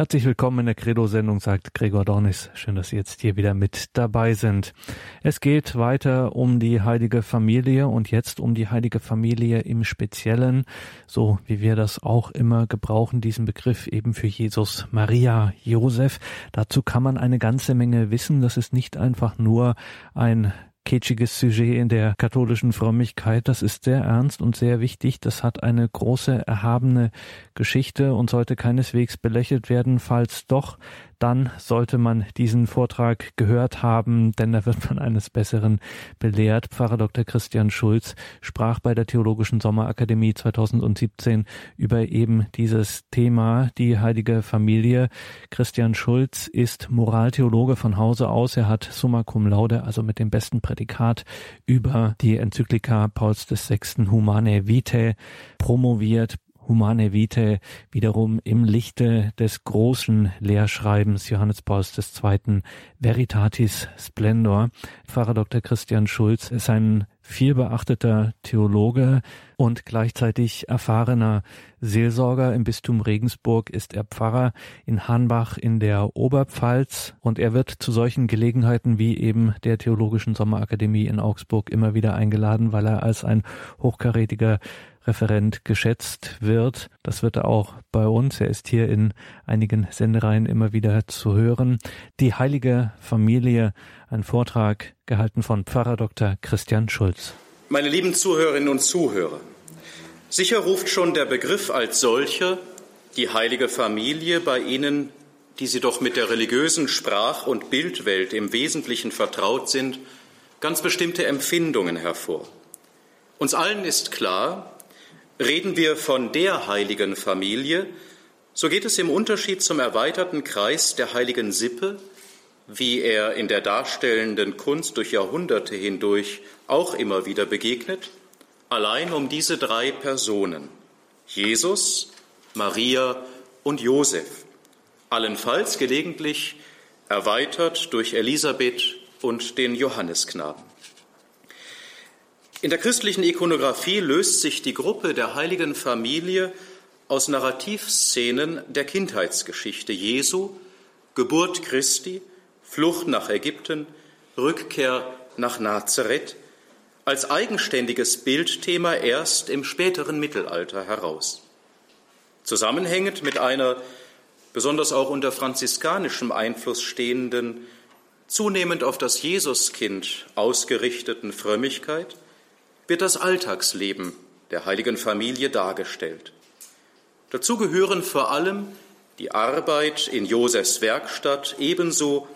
Herzlich willkommen in der Credo-Sendung, sagt Gregor Dornis. Schön, dass Sie jetzt hier wieder mit dabei sind. Es geht weiter um die heilige Familie und jetzt um die heilige Familie im Speziellen, so wie wir das auch immer gebrauchen, diesen Begriff eben für Jesus, Maria, Josef. Dazu kann man eine ganze Menge wissen. Das ist nicht einfach nur ein kitschiges Sujet in der katholischen Frömmigkeit. Das ist sehr ernst und sehr wichtig. Das hat eine große, erhabene Geschichte und sollte keineswegs belächelt werden. Falls doch, dann sollte man diesen Vortrag gehört haben, denn da wird man eines Besseren belehrt. Pfarrer Dr. Christian Schulz sprach bei der Theologischen Sommerakademie 2017 über eben dieses Thema, die heilige Familie. Christian Schulz ist Moraltheologe von Hause aus. Er hat Summa Cum Laude, also mit dem besten Prädikat, über die Enzyklika Pauls VI. Humane Vitae promoviert, Humane Vitae wiederum im Lichte des großen Lehrschreibens Johannes Pauls II. Veritatis Splendor. Pfarrer Dr. Christian Schulz ist ein vielbeachteter Theologe und gleichzeitig erfahrener Seelsorger. Im Bistum Regensburg ist er Pfarrer in Hanbach in der Oberpfalz und er wird zu solchen Gelegenheiten wie eben der Theologischen Sommerakademie in Augsburg immer wieder eingeladen, weil er als ein hochkarätiger Referent geschätzt wird. Das wird er auch bei uns. Er ist hier in einigen Sendereien immer wieder zu hören. Die heilige Familie, ein Vortrag gehalten von Pfarrer Dr. Christian Schulz. Meine lieben Zuhörerinnen und Zuhörer, sicher ruft schon der Begriff als solcher die heilige Familie bei Ihnen, die Sie doch mit der religiösen Sprach- und Bildwelt im Wesentlichen vertraut sind, ganz bestimmte Empfindungen hervor. Uns allen ist klar, Reden wir von der heiligen Familie, so geht es im Unterschied zum erweiterten Kreis der heiligen Sippe, wie er in der darstellenden Kunst durch Jahrhunderte hindurch auch immer wieder begegnet, allein um diese drei Personen, Jesus, Maria und Josef, allenfalls gelegentlich erweitert durch Elisabeth und den Johannesknaben. In der christlichen Ikonografie löst sich die Gruppe der heiligen Familie aus Narrativszenen der Kindheitsgeschichte Jesu, Geburt Christi, Flucht nach Ägypten, Rückkehr nach Nazareth als eigenständiges Bildthema erst im späteren Mittelalter heraus. Zusammenhängend mit einer besonders auch unter franziskanischem Einfluss stehenden, zunehmend auf das Jesuskind ausgerichteten Frömmigkeit – wird das Alltagsleben der heiligen Familie dargestellt. Dazu gehören vor allem die Arbeit in Josefs Werkstatt ebenso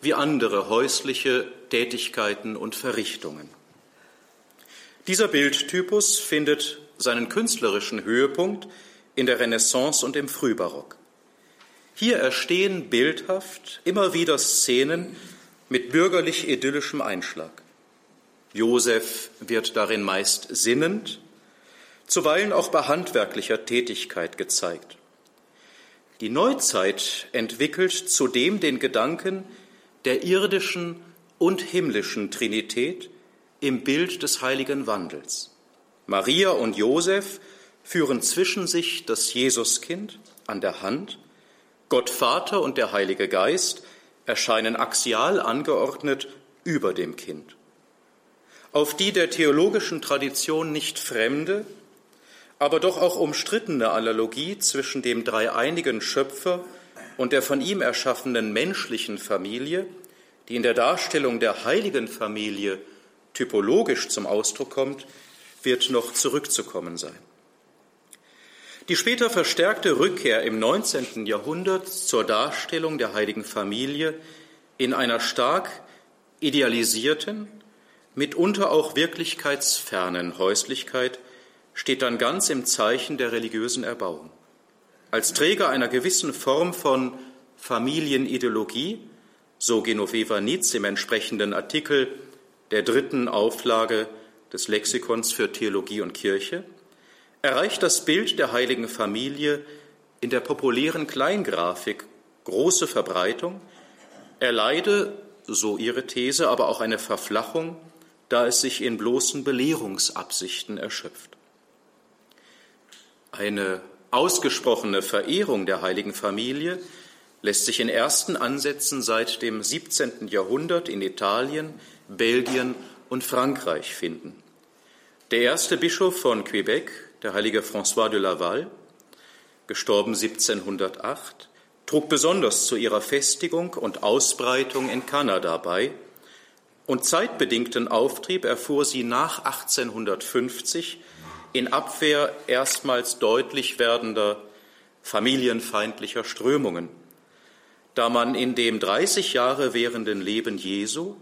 wie andere häusliche Tätigkeiten und Verrichtungen. Dieser Bildtypus findet seinen künstlerischen Höhepunkt in der Renaissance und im Frühbarock. Hier erstehen bildhaft immer wieder Szenen mit bürgerlich-idyllischem Einschlag. Josef wird darin meist sinnend, zuweilen auch bei handwerklicher Tätigkeit gezeigt. Die Neuzeit entwickelt zudem den Gedanken der irdischen und himmlischen Trinität im Bild des heiligen Wandels. Maria und Josef führen zwischen sich das Jesuskind an der Hand, Gott Vater und der Heilige Geist erscheinen axial angeordnet über dem Kind auf die der theologischen Tradition nicht fremde, aber doch auch umstrittene Analogie zwischen dem dreieinigen Schöpfer und der von ihm erschaffenen menschlichen Familie, die in der Darstellung der heiligen Familie typologisch zum Ausdruck kommt, wird noch zurückzukommen sein. Die später verstärkte Rückkehr im 19. Jahrhundert zur Darstellung der heiligen Familie in einer stark idealisierten, mitunter auch wirklichkeitsfernen Häuslichkeit steht dann ganz im Zeichen der religiösen Erbauung. Als Träger einer gewissen Form von Familienideologie, so Genoveva Nitz im entsprechenden Artikel der dritten Auflage des Lexikons für Theologie und Kirche, erreicht das Bild der heiligen Familie in der populären Kleingrafik große Verbreitung, erleide, so ihre These, aber auch eine Verflachung da es sich in bloßen Belehrungsabsichten erschöpft. Eine ausgesprochene Verehrung der heiligen Familie lässt sich in ersten Ansätzen seit dem 17. Jahrhundert in Italien, Belgien und Frankreich finden. Der erste Bischof von Quebec, der heilige François de Laval, gestorben 1708, trug besonders zu ihrer Festigung und Ausbreitung in Kanada bei und zeitbedingten Auftrieb erfuhr sie nach 1850 in Abwehr erstmals deutlich werdender familienfeindlicher Strömungen, da man in dem 30 Jahre währenden Leben Jesu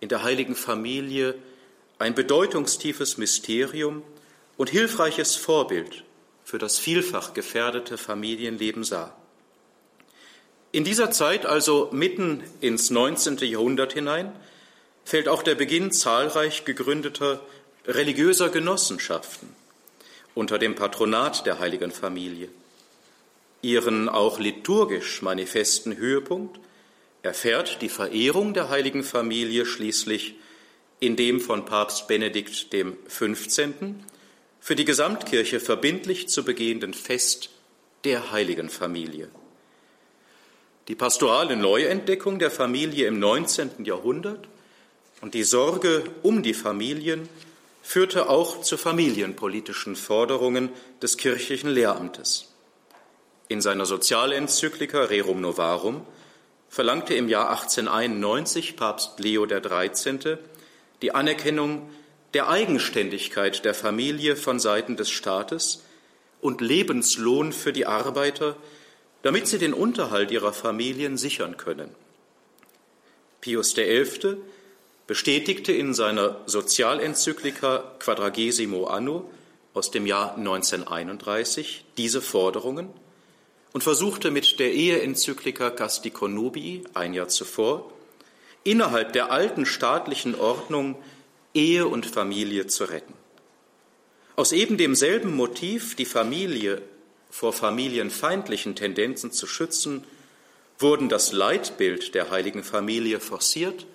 in der heiligen Familie ein bedeutungstiefes Mysterium und hilfreiches Vorbild für das vielfach gefährdete Familienleben sah. In dieser Zeit, also mitten ins 19. Jahrhundert hinein, fällt auch der Beginn zahlreich gegründeter religiöser Genossenschaften unter dem Patronat der heiligen Familie. Ihren auch liturgisch manifesten Höhepunkt erfährt die Verehrung der heiligen Familie schließlich in dem von Papst Benedikt XV. für die Gesamtkirche verbindlich zu begehenden Fest der heiligen Familie. Die pastorale Neuentdeckung der Familie im 19. Jahrhundert und die Sorge um die Familien führte auch zu familienpolitischen Forderungen des kirchlichen Lehramtes. In seiner Sozialenzyklika Rerum Novarum verlangte im Jahr 1891 Papst Leo XIII die Anerkennung der Eigenständigkeit der Familie von Seiten des Staates und Lebenslohn für die Arbeiter, damit sie den Unterhalt ihrer Familien sichern können. Pius XI. Bestätigte in seiner Sozialenzyklika Quadragesimo Anno aus dem Jahr 1931 diese Forderungen und versuchte mit der Eheenzyklika Castico Nubii ein Jahr zuvor innerhalb der alten staatlichen Ordnung Ehe und Familie zu retten. Aus eben demselben Motiv, die Familie vor familienfeindlichen Tendenzen zu schützen, wurden das Leitbild der heiligen Familie forciert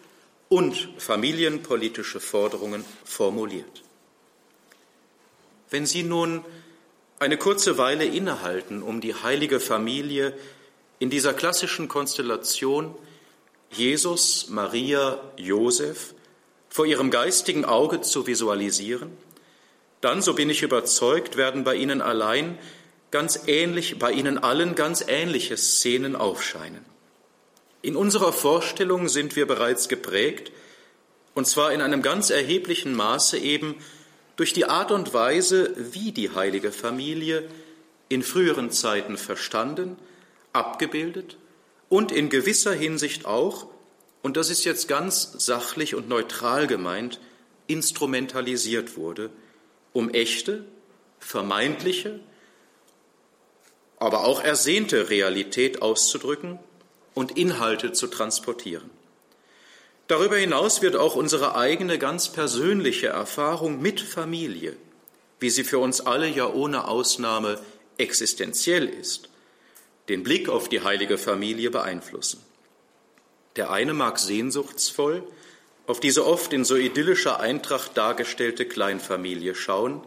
und familienpolitische Forderungen formuliert. Wenn Sie nun eine kurze Weile innehalten, um die heilige Familie in dieser klassischen Konstellation Jesus, Maria, Josef vor ihrem geistigen Auge zu visualisieren, dann, so bin ich überzeugt, werden bei Ihnen allein ganz ähnlich, bei Ihnen allen ganz ähnliche Szenen aufscheinen. In unserer Vorstellung sind wir bereits geprägt, und zwar in einem ganz erheblichen Maße eben durch die Art und Weise, wie die heilige Familie in früheren Zeiten verstanden, abgebildet und in gewisser Hinsicht auch, und das ist jetzt ganz sachlich und neutral gemeint, instrumentalisiert wurde, um echte, vermeintliche, aber auch ersehnte Realität auszudrücken und Inhalte zu transportieren. Darüber hinaus wird auch unsere eigene ganz persönliche Erfahrung mit Familie, wie sie für uns alle ja ohne Ausnahme existenziell ist, den Blick auf die heilige Familie beeinflussen. Der eine mag sehnsuchtsvoll auf diese oft in so idyllischer Eintracht dargestellte Kleinfamilie schauen,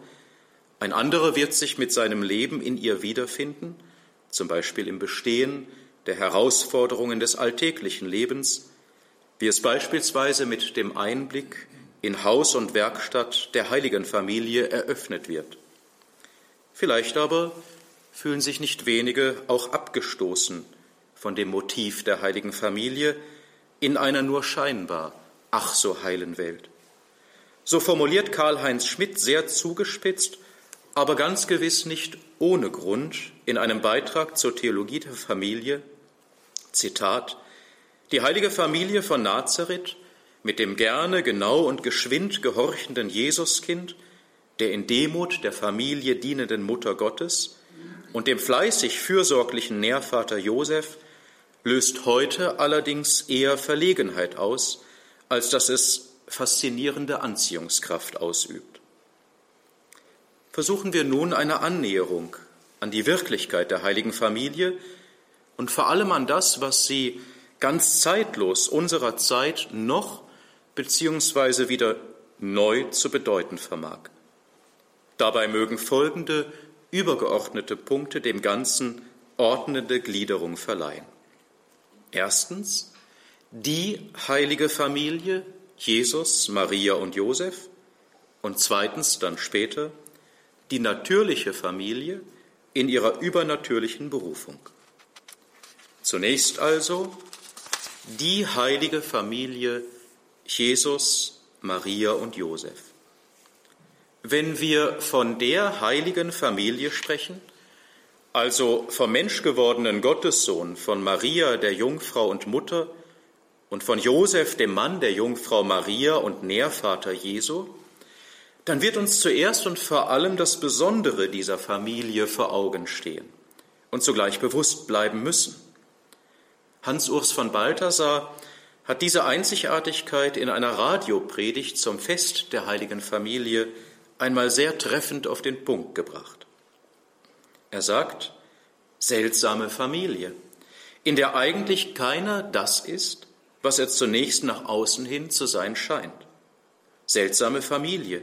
ein anderer wird sich mit seinem Leben in ihr wiederfinden, zum Beispiel im Bestehen der Herausforderungen des alltäglichen Lebens, wie es beispielsweise mit dem Einblick in Haus und Werkstatt der heiligen Familie eröffnet wird. Vielleicht aber fühlen sich nicht wenige auch abgestoßen von dem Motiv der heiligen Familie in einer nur scheinbar ach so heilen Welt. So formuliert Karl-Heinz Schmidt sehr zugespitzt, aber ganz gewiss nicht ohne Grund in einem Beitrag zur Theologie der Familie, Zitat, die heilige Familie von Nazareth mit dem gerne, genau und geschwind gehorchenden Jesuskind, der in Demut der Familie dienenden Mutter Gottes, und dem fleißig fürsorglichen Nährvater Josef löst heute allerdings eher Verlegenheit aus, als dass es faszinierende Anziehungskraft ausübt. Versuchen wir nun eine Annäherung an die Wirklichkeit der heiligen Familie und vor allem an das, was sie ganz zeitlos unserer Zeit noch beziehungsweise wieder neu zu bedeuten vermag. Dabei mögen folgende übergeordnete Punkte dem Ganzen ordnende Gliederung verleihen. Erstens die heilige Familie, Jesus, Maria und Josef. Und zweitens dann später die natürliche Familie in ihrer übernatürlichen Berufung. Zunächst also die heilige Familie Jesus, Maria und Josef. Wenn wir von der heiligen Familie sprechen, also vom menschgewordenen Gottessohn, von Maria, der Jungfrau und Mutter, und von Josef, dem Mann der Jungfrau Maria und Nährvater Jesu, dann wird uns zuerst und vor allem das Besondere dieser Familie vor Augen stehen und zugleich bewusst bleiben müssen. Hans-Urs von Balthasar hat diese Einzigartigkeit in einer Radiopredigt zum Fest der heiligen Familie einmal sehr treffend auf den Punkt gebracht. Er sagt, seltsame Familie, in der eigentlich keiner das ist, was er zunächst nach außen hin zu sein scheint. Seltsame Familie,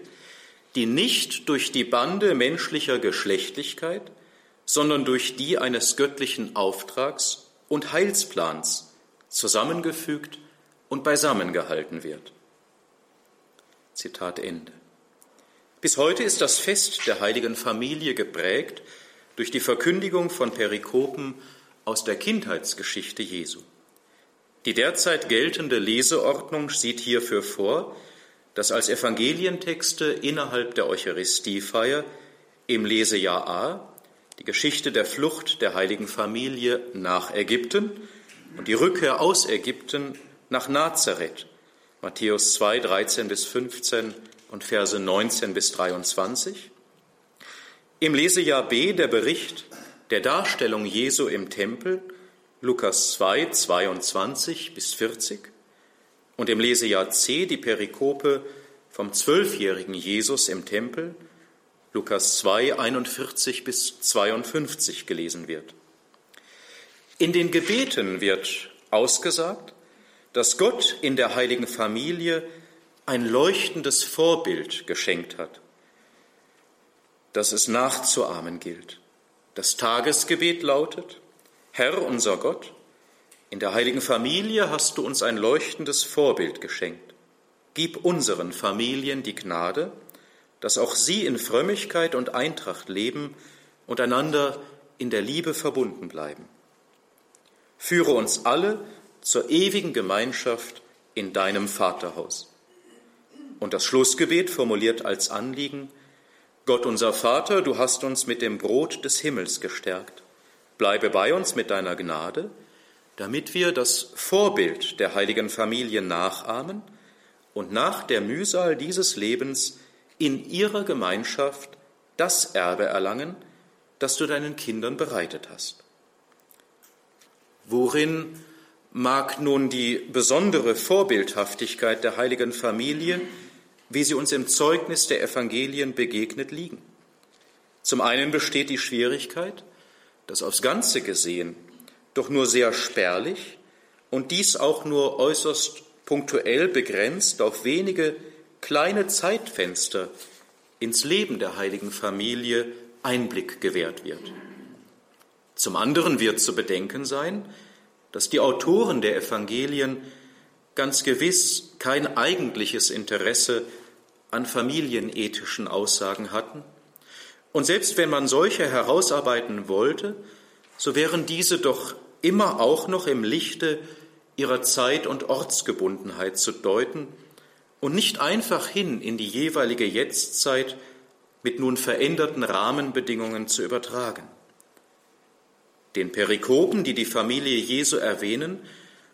die nicht durch die Bande menschlicher Geschlechtlichkeit, sondern durch die eines göttlichen Auftrags und Heilsplans zusammengefügt und beisammengehalten wird. Zitat Ende. Bis heute ist das Fest der heiligen Familie geprägt durch die Verkündigung von Perikopen aus der Kindheitsgeschichte Jesu. Die derzeit geltende Leseordnung sieht hierfür vor, dass als Evangelientexte innerhalb der Eucharistiefeier im Lesejahr A die Geschichte der Flucht der heiligen Familie nach Ägypten und die Rückkehr aus Ägypten nach Nazareth, Matthäus 2, 13 bis 15 und Verse 19 bis 23. Im Lesejahr B der Bericht der Darstellung Jesu im Tempel, Lukas 2, 22 bis 40 und im Lesejahr C die Perikope vom zwölfjährigen Jesus im Tempel, Lukas 2, 41 bis 52 gelesen wird. In den Gebeten wird ausgesagt, dass Gott in der heiligen Familie ein leuchtendes Vorbild geschenkt hat, das es nachzuahmen gilt. Das Tagesgebet lautet, Herr unser Gott, in der heiligen Familie hast du uns ein leuchtendes Vorbild geschenkt. Gib unseren Familien die Gnade, dass auch sie in Frömmigkeit und Eintracht leben und einander in der Liebe verbunden bleiben. Führe uns alle zur ewigen Gemeinschaft in deinem Vaterhaus. Und das Schlussgebet formuliert als Anliegen, Gott unser Vater, du hast uns mit dem Brot des Himmels gestärkt. Bleibe bei uns mit deiner Gnade, damit wir das Vorbild der heiligen Familie nachahmen und nach der Mühsal dieses Lebens in ihrer Gemeinschaft das Erbe erlangen, das du deinen Kindern bereitet hast. Worin mag nun die besondere Vorbildhaftigkeit der heiligen Familie, wie sie uns im Zeugnis der Evangelien begegnet, liegen? Zum einen besteht die Schwierigkeit, dass aufs Ganze gesehen doch nur sehr spärlich und dies auch nur äußerst punktuell begrenzt auf wenige kleine Zeitfenster ins Leben der heiligen Familie Einblick gewährt wird. Zum anderen wird zu bedenken sein, dass die Autoren der Evangelien ganz gewiss kein eigentliches Interesse an familienethischen Aussagen hatten. Und selbst wenn man solche herausarbeiten wollte, so wären diese doch immer auch noch im Lichte ihrer Zeit- und Ortsgebundenheit zu deuten und nicht einfach hin in die jeweilige Jetztzeit mit nun veränderten Rahmenbedingungen zu übertragen. Den Perikopen, die die Familie Jesu erwähnen,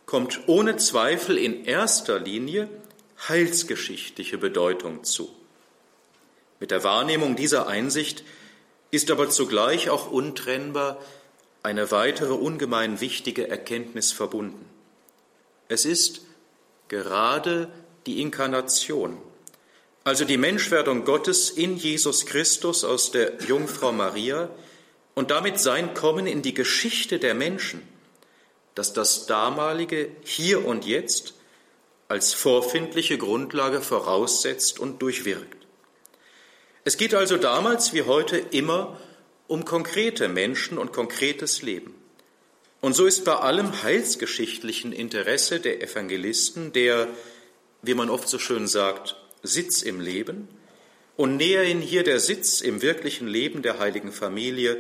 kommt ohne Zweifel in erster Linie heilsgeschichtliche Bedeutung zu. Mit der Wahrnehmung dieser Einsicht ist aber zugleich auch untrennbar eine weitere ungemein wichtige Erkenntnis verbunden. Es ist gerade die Inkarnation, also die Menschwerdung Gottes in Jesus Christus aus der Jungfrau Maria und damit sein Kommen in die Geschichte der Menschen, das das damalige Hier und Jetzt als vorfindliche Grundlage voraussetzt und durchwirkt. Es geht also damals wie heute immer um konkrete Menschen und konkretes Leben. Und so ist bei allem heilsgeschichtlichen Interesse der Evangelisten der, wie man oft so schön sagt, Sitz im Leben und näherhin hier der Sitz im wirklichen Leben der heiligen Familie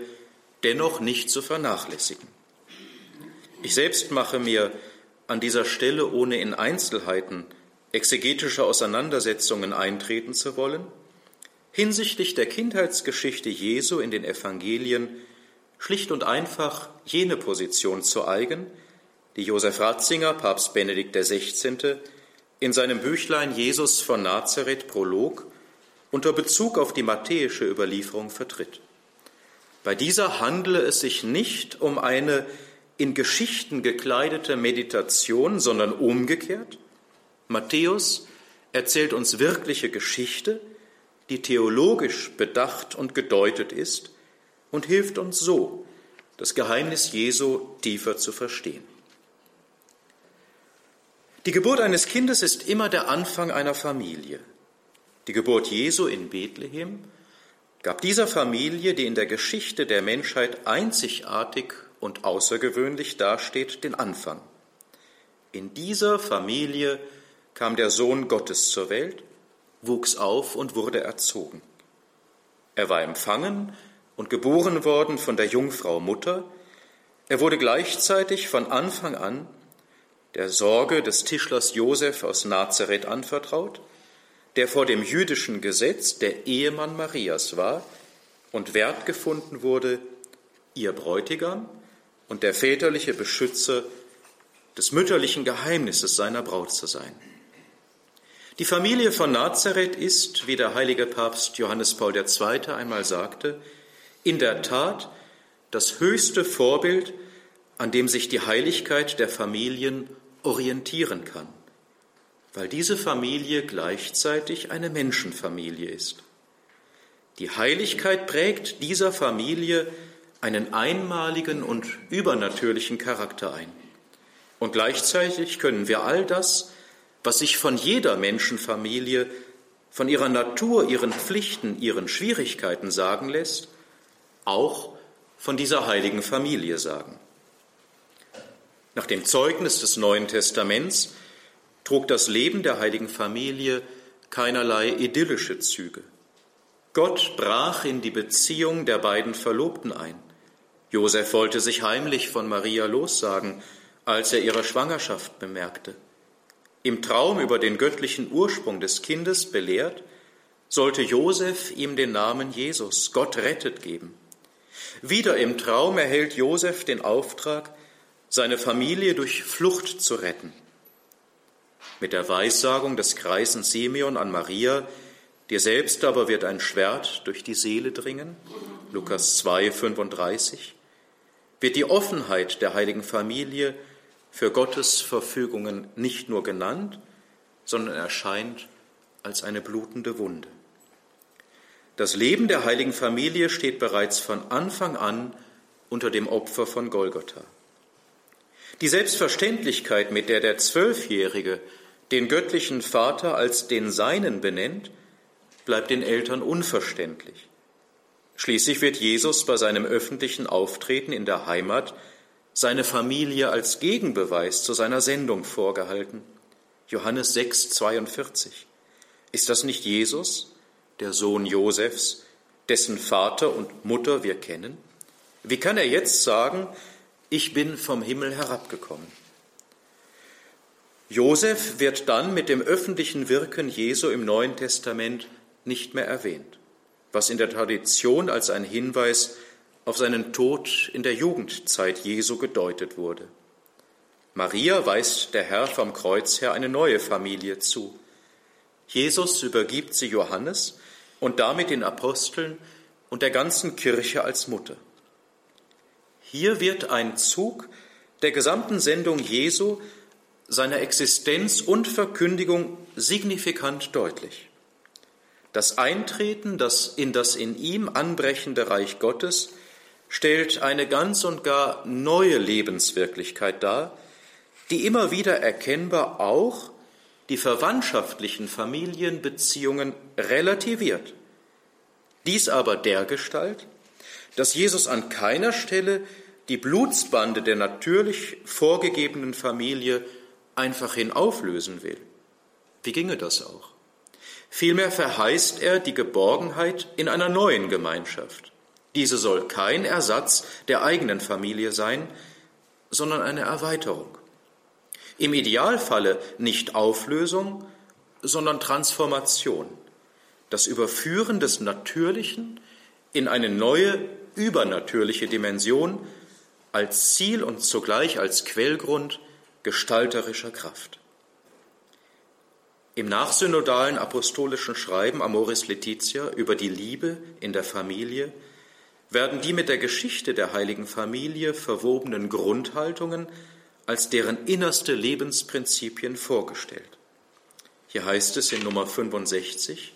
dennoch nicht zu vernachlässigen. Ich selbst mache mir an dieser Stelle, ohne in Einzelheiten exegetischer Auseinandersetzungen eintreten zu wollen, hinsichtlich der Kindheitsgeschichte Jesu in den Evangelien schlicht und einfach jene Position zu eigen, die Josef Ratzinger, Papst Benedikt XVI., in seinem Büchlein Jesus von Nazareth Prolog unter Bezug auf die matthäische Überlieferung vertritt. Bei dieser handle es sich nicht um eine in Geschichten gekleidete Meditation, sondern umgekehrt. Matthäus erzählt uns wirkliche Geschichte, die theologisch bedacht und gedeutet ist und hilft uns so, das Geheimnis Jesu tiefer zu verstehen. Die Geburt eines Kindes ist immer der Anfang einer Familie. Die Geburt Jesu in Bethlehem gab dieser Familie, die in der Geschichte der Menschheit einzigartig und außergewöhnlich dasteht, den Anfang. In dieser Familie kam der Sohn Gottes zur Welt, wuchs auf und wurde erzogen. Er war empfangen und geboren worden von der Jungfrau Mutter. Er wurde gleichzeitig von Anfang an der Sorge des Tischlers Josef aus Nazareth anvertraut, der vor dem jüdischen Gesetz der Ehemann Marias war und wert gefunden wurde, ihr Bräutigam und der väterliche Beschützer des mütterlichen Geheimnisses seiner Braut zu sein. Die Familie von Nazareth ist, wie der heilige Papst Johannes Paul II. einmal sagte, in der Tat das höchste Vorbild, an dem sich die Heiligkeit der Familien orientieren kann, weil diese Familie gleichzeitig eine Menschenfamilie ist. Die Heiligkeit prägt dieser Familie einen einmaligen und übernatürlichen Charakter ein. Und gleichzeitig können wir all das, was sich von jeder Menschenfamilie, von ihrer Natur, ihren Pflichten, ihren Schwierigkeiten sagen lässt, auch von dieser heiligen Familie sagen. Nach dem Zeugnis des Neuen Testaments trug das Leben der heiligen Familie keinerlei idyllische Züge. Gott brach in die Beziehung der beiden Verlobten ein. Josef wollte sich heimlich von Maria lossagen, als er ihre Schwangerschaft bemerkte. Im Traum über den göttlichen Ursprung des Kindes belehrt, sollte Josef ihm den Namen Jesus, Gott rettet, geben. Wieder im Traum erhält Josef den Auftrag, seine Familie durch Flucht zu retten. Mit der Weissagung des Kreisen Simeon an Maria, dir selbst aber wird ein Schwert durch die Seele dringen, Lukas 2, 35, wird die Offenheit der heiligen Familie für Gottes Verfügungen nicht nur genannt, sondern erscheint als eine blutende Wunde. Das Leben der heiligen Familie steht bereits von Anfang an unter dem Opfer von Golgotha. Die Selbstverständlichkeit, mit der der Zwölfjährige den göttlichen Vater als den Seinen benennt, bleibt den Eltern unverständlich. Schließlich wird Jesus bei seinem öffentlichen Auftreten in der Heimat seine Familie als Gegenbeweis zu seiner Sendung vorgehalten. Johannes 6, 42. Ist das nicht Jesus, der Sohn Josefs, dessen Vater und Mutter wir kennen? Wie kann er jetzt sagen, ich bin vom Himmel herabgekommen? Josef wird dann mit dem öffentlichen Wirken Jesu im Neuen Testament nicht mehr erwähnt, was in der Tradition als ein Hinweis auf seinen Tod in der Jugendzeit Jesu gedeutet wurde. Maria weist der Herr vom Kreuz her eine neue Familie zu. Jesus übergibt sie Johannes und damit den Aposteln und der ganzen Kirche als Mutter. Hier wird ein Zug der gesamten Sendung Jesu, seiner Existenz und Verkündigung signifikant deutlich. Das Eintreten das in das in ihm anbrechende Reich Gottes stellt eine ganz und gar neue Lebenswirklichkeit dar, die immer wieder erkennbar auch die verwandtschaftlichen Familienbeziehungen relativiert. Dies aber dergestalt, dass Jesus an keiner Stelle die Blutsbande der natürlich vorgegebenen Familie einfach hin auflösen will. Wie ginge das auch? Vielmehr verheißt er die Geborgenheit in einer neuen Gemeinschaft. Diese soll kein Ersatz der eigenen Familie sein, sondern eine Erweiterung. Im Idealfalle nicht Auflösung, sondern Transformation. Das Überführen des Natürlichen in eine neue, übernatürliche Dimension als Ziel und zugleich als Quellgrund gestalterischer Kraft. Im nachsynodalen apostolischen Schreiben Amoris Laetitia über die Liebe in der Familie werden die mit der Geschichte der heiligen Familie verwobenen Grundhaltungen als deren innerste Lebensprinzipien vorgestellt. Hier heißt es in Nummer 65,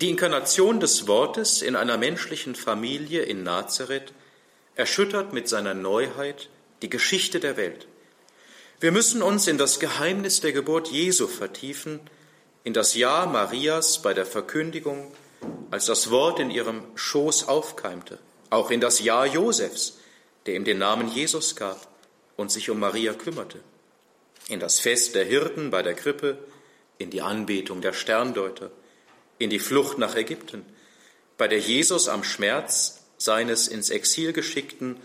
die Inkarnation des Wortes in einer menschlichen Familie in Nazareth erschüttert mit seiner Neuheit die Geschichte der Welt. Wir müssen uns in das Geheimnis der Geburt Jesu vertiefen, in das Ja Marias bei der Verkündigung, als das Wort in ihrem Schoß aufkeimte, auch in das Ja Josefs, der ihm den Namen Jesus gab und sich um Maria kümmerte, in das Fest der Hirten bei der Krippe, in die Anbetung der Sterndeuter, in die Flucht nach Ägypten, bei der Jesus am Schmerz seines ins Exil geschickten,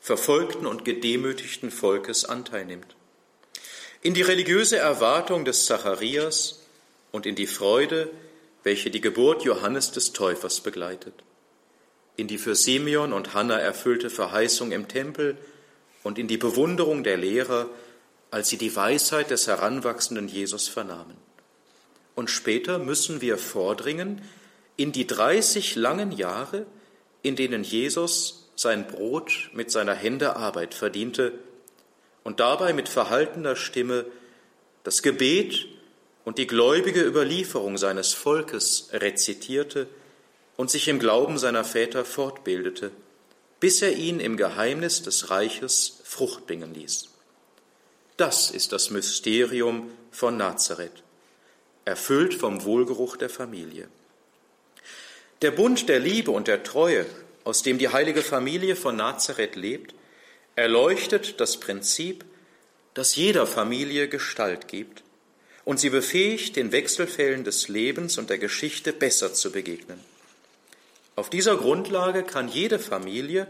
verfolgten und gedemütigten Volkes Anteil nimmt in die religiöse Erwartung des Zacharias und in die Freude, welche die Geburt Johannes des Täufers begleitet, in die für Simeon und Hannah erfüllte Verheißung im Tempel und in die Bewunderung der Lehrer, als sie die Weisheit des heranwachsenden Jesus vernahmen. Und später müssen wir vordringen in die dreißig langen Jahre, in denen Jesus sein Brot mit seiner Hände Arbeit verdiente und dabei mit verhaltener Stimme das Gebet und die gläubige Überlieferung seines Volkes rezitierte und sich im Glauben seiner Väter fortbildete, bis er ihn im Geheimnis des Reiches Frucht bringen ließ. Das ist das Mysterium von Nazareth, erfüllt vom Wohlgeruch der Familie. Der Bund der Liebe und der Treue, aus dem die heilige Familie von Nazareth lebt, erleuchtet das Prinzip, das jeder Familie Gestalt gibt und sie befähigt, den Wechselfällen des Lebens und der Geschichte besser zu begegnen. Auf dieser Grundlage kann jede Familie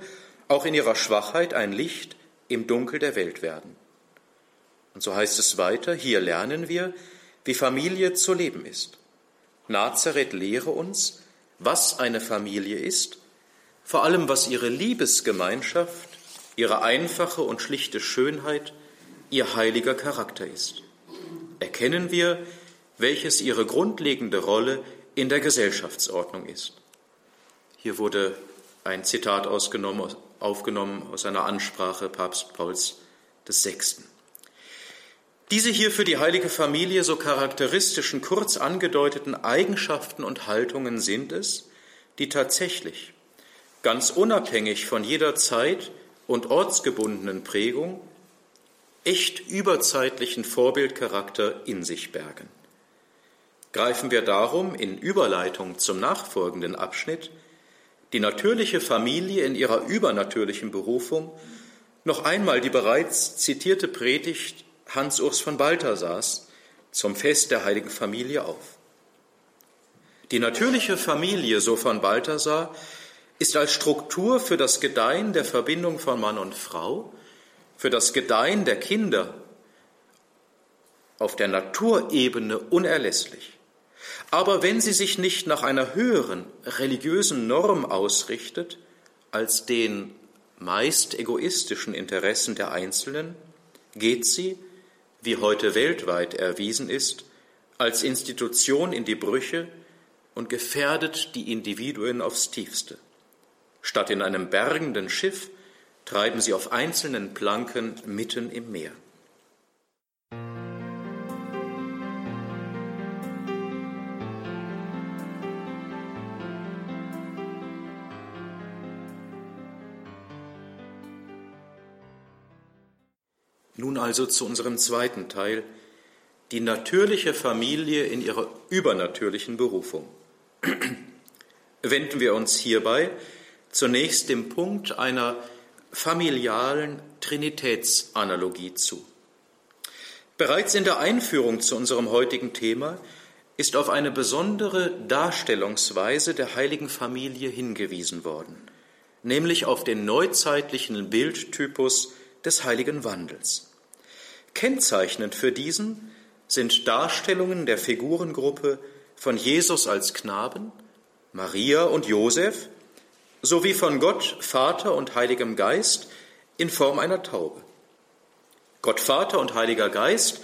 auch in ihrer Schwachheit ein Licht im Dunkel der Welt werden. Und so heißt es weiter, hier lernen wir, wie Familie zu leben ist. Nazareth lehre uns, was eine Familie ist, vor allem was ihre Liebesgemeinschaft ihre einfache und schlichte Schönheit, ihr heiliger Charakter ist. Erkennen wir, welches ihre grundlegende Rolle in der Gesellschaftsordnung ist. Hier wurde ein Zitat aufgenommen aus einer Ansprache Papst Pauls VI. Diese hier für die heilige Familie so charakteristischen, kurz angedeuteten Eigenschaften und Haltungen sind es, die tatsächlich, ganz unabhängig von jeder Zeit, und ortsgebundenen Prägung echt überzeitlichen Vorbildcharakter in sich bergen. Greifen wir darum in Überleitung zum nachfolgenden Abschnitt die natürliche Familie in ihrer übernatürlichen Berufung noch einmal die bereits zitierte Predigt Hans-Urs von Balthasars zum Fest der heiligen Familie auf. Die natürliche Familie, so von Balthasar, ist als Struktur für das Gedeihen der Verbindung von Mann und Frau, für das Gedeihen der Kinder auf der Naturebene unerlässlich. Aber wenn sie sich nicht nach einer höheren religiösen Norm ausrichtet als den meist egoistischen Interessen der Einzelnen, geht sie, wie heute weltweit erwiesen ist, als Institution in die Brüche und gefährdet die Individuen aufs tiefste. Statt in einem bergenden Schiff treiben sie auf einzelnen Planken mitten im Meer. Nun also zu unserem zweiten Teil, die natürliche Familie in ihrer übernatürlichen Berufung. Wenden wir uns hierbei zunächst dem Punkt einer familialen Trinitätsanalogie zu. Bereits in der Einführung zu unserem heutigen Thema ist auf eine besondere Darstellungsweise der heiligen Familie hingewiesen worden, nämlich auf den neuzeitlichen Bildtypus des heiligen Wandels. Kennzeichnend für diesen sind Darstellungen der Figurengruppe von Jesus als Knaben, Maria und Josef sowie von Gott, Vater und Heiligem Geist in Form einer Taube. Gott, Vater und Heiliger Geist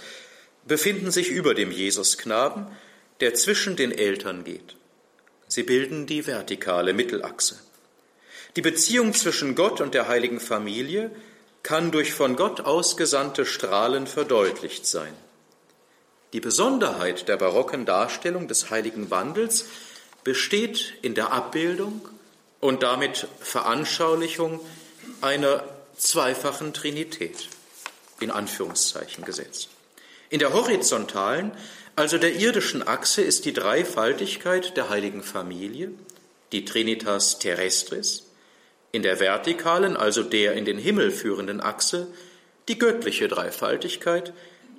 befinden sich über dem Jesusknaben, der zwischen den Eltern geht. Sie bilden die vertikale Mittelachse. Die Beziehung zwischen Gott und der heiligen Familie kann durch von Gott ausgesandte Strahlen verdeutlicht sein. Die Besonderheit der barocken Darstellung des heiligen Wandels besteht in der Abbildung und damit Veranschaulichung einer zweifachen Trinität, in Anführungszeichen gesetzt. In der horizontalen, also der irdischen Achse, ist die Dreifaltigkeit der heiligen Familie, die Trinitas terrestris, in der vertikalen, also der in den Himmel führenden Achse, die göttliche Dreifaltigkeit,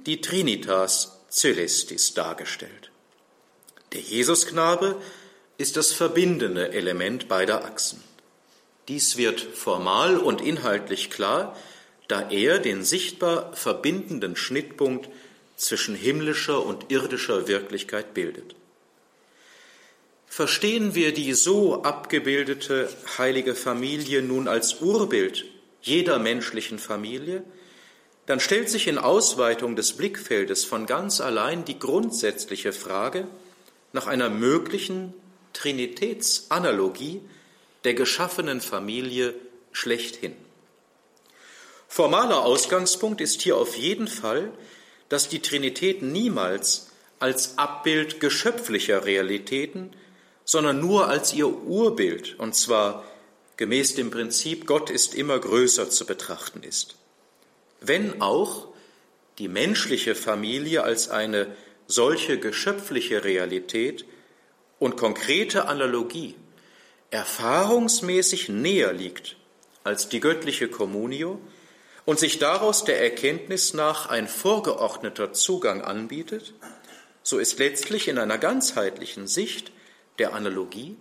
die Trinitas celestis dargestellt. Der Jesusknabe ist das verbindende Element beider Achsen. Dies wird formal und inhaltlich klar, da er den sichtbar verbindenden Schnittpunkt zwischen himmlischer und irdischer Wirklichkeit bildet. Verstehen wir die so abgebildete heilige Familie nun als Urbild jeder menschlichen Familie, dann stellt sich in Ausweitung des Blickfeldes von ganz allein die grundsätzliche Frage nach einer möglichen Trinitätsanalogie der geschaffenen Familie schlechthin. Formaler Ausgangspunkt ist hier auf jeden Fall, dass die Trinität niemals als Abbild geschöpflicher Realitäten, sondern nur als ihr Urbild, und zwar gemäß dem Prinzip Gott ist immer größer zu betrachten ist. Wenn auch die menschliche Familie als eine solche geschöpfliche Realität und konkrete Analogie erfahrungsmäßig näher liegt als die göttliche Communio und sich daraus der Erkenntnis nach ein vorgeordneter Zugang anbietet, so ist letztlich in einer ganzheitlichen Sicht der Analogie